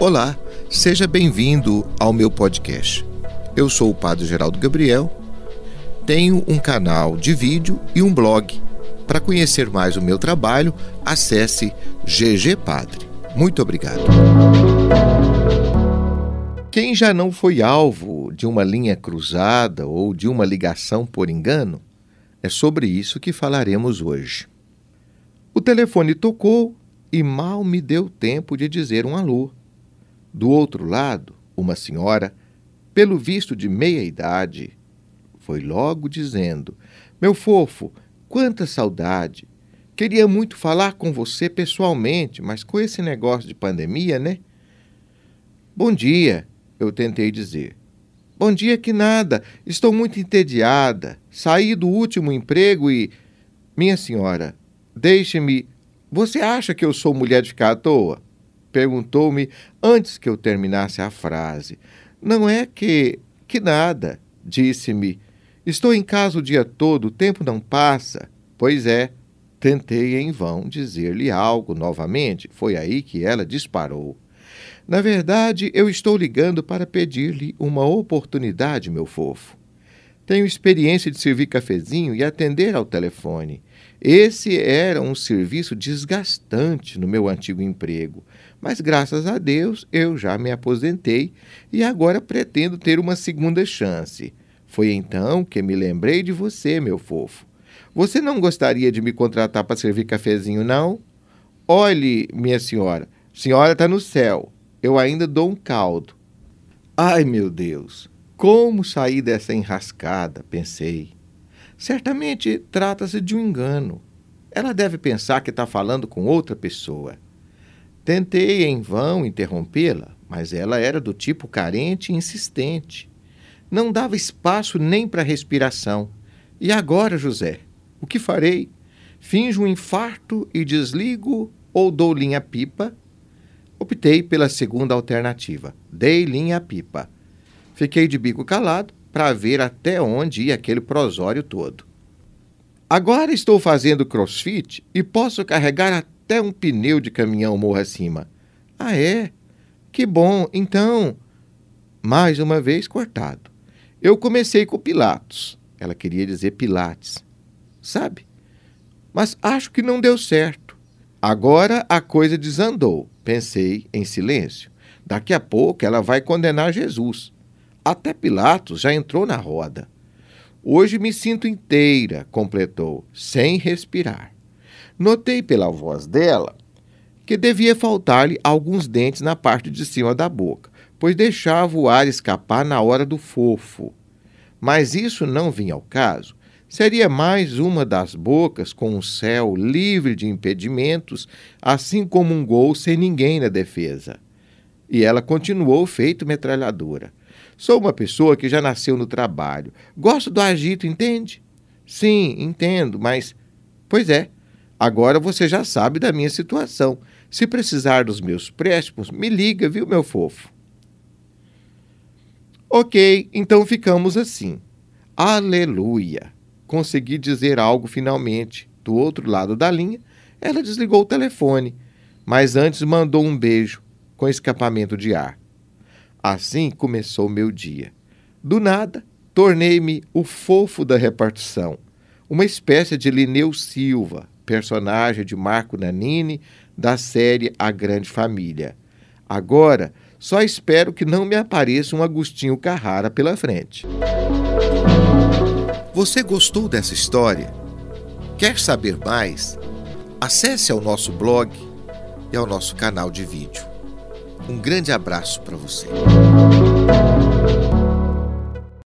Olá, seja bem-vindo ao meu podcast. Eu sou o Padre Geraldo Gabriel, tenho um canal de vídeo e um blog. Para conhecer mais o meu trabalho, acesse GG Padre. Muito obrigado. Quem já não foi alvo de uma linha cruzada ou de uma ligação por engano? É sobre isso que falaremos hoje. O telefone tocou e mal me deu tempo de dizer um alô. Do outro lado, uma senhora, pelo visto de meia idade, foi logo dizendo: Meu fofo, quanta saudade! Queria muito falar com você pessoalmente, mas com esse negócio de pandemia, né? Bom dia, eu tentei dizer. Bom dia que nada, estou muito entediada. Saí do último emprego e. Minha senhora, deixe-me. Você acha que eu sou mulher de ficar à toa? Perguntou-me antes que eu terminasse a frase. Não é que. que nada, disse-me. Estou em casa o dia todo, o tempo não passa. Pois é, tentei em vão dizer-lhe algo novamente. Foi aí que ela disparou. Na verdade, eu estou ligando para pedir-lhe uma oportunidade, meu fofo. Tenho experiência de servir cafezinho e atender ao telefone. Esse era um serviço desgastante no meu antigo emprego, mas graças a Deus eu já me aposentei e agora pretendo ter uma segunda chance. Foi então que me lembrei de você, meu fofo. Você não gostaria de me contratar para servir cafezinho, não? Olhe, minha senhora, senhora está no céu eu ainda dou um caldo. Ai, meu Deus, como sair dessa enrascada? pensei. Certamente trata-se de um engano. Ela deve pensar que está falando com outra pessoa. Tentei em vão interrompê-la, mas ela era do tipo carente e insistente. Não dava espaço nem para respiração. E agora, José? O que farei? Finjo um infarto e desligo ou dou linha pipa Optei pela segunda alternativa. Dei linha pipa. Fiquei de bico calado para ver até onde ia aquele prosório todo. Agora estou fazendo crossfit e posso carregar até um pneu de caminhão morro acima. Ah, é? Que bom, então. Mais uma vez cortado. Eu comecei com Pilatos. Ela queria dizer Pilates. Sabe? Mas acho que não deu certo. Agora a coisa desandou. Pensei em silêncio. Daqui a pouco ela vai condenar Jesus. Até Pilatos já entrou na roda. Hoje me sinto inteira, completou, sem respirar. Notei pela voz dela que devia faltar-lhe alguns dentes na parte de cima da boca, pois deixava o ar escapar na hora do fofo. Mas isso não vinha ao caso, Seria mais uma das bocas com um céu livre de impedimentos, assim como um gol sem ninguém na defesa. E ela continuou feito metralhadora. Sou uma pessoa que já nasceu no trabalho. Gosto do agito, entende? Sim, entendo, mas. Pois é, agora você já sabe da minha situação. Se precisar dos meus préstimos, me liga, viu, meu fofo? Ok, então ficamos assim. Aleluia! consegui dizer algo finalmente. Do outro lado da linha, ela desligou o telefone, mas antes mandou um beijo com escapamento de ar. Assim começou meu dia. Do nada, tornei-me o fofo da repartição, uma espécie de Lineu Silva, personagem de Marco Nanini da série A Grande Família. Agora, só espero que não me apareça um Agostinho Carrara pela frente. Você gostou dessa história? Quer saber mais? Acesse ao nosso blog e ao nosso canal de vídeo. Um grande abraço para você.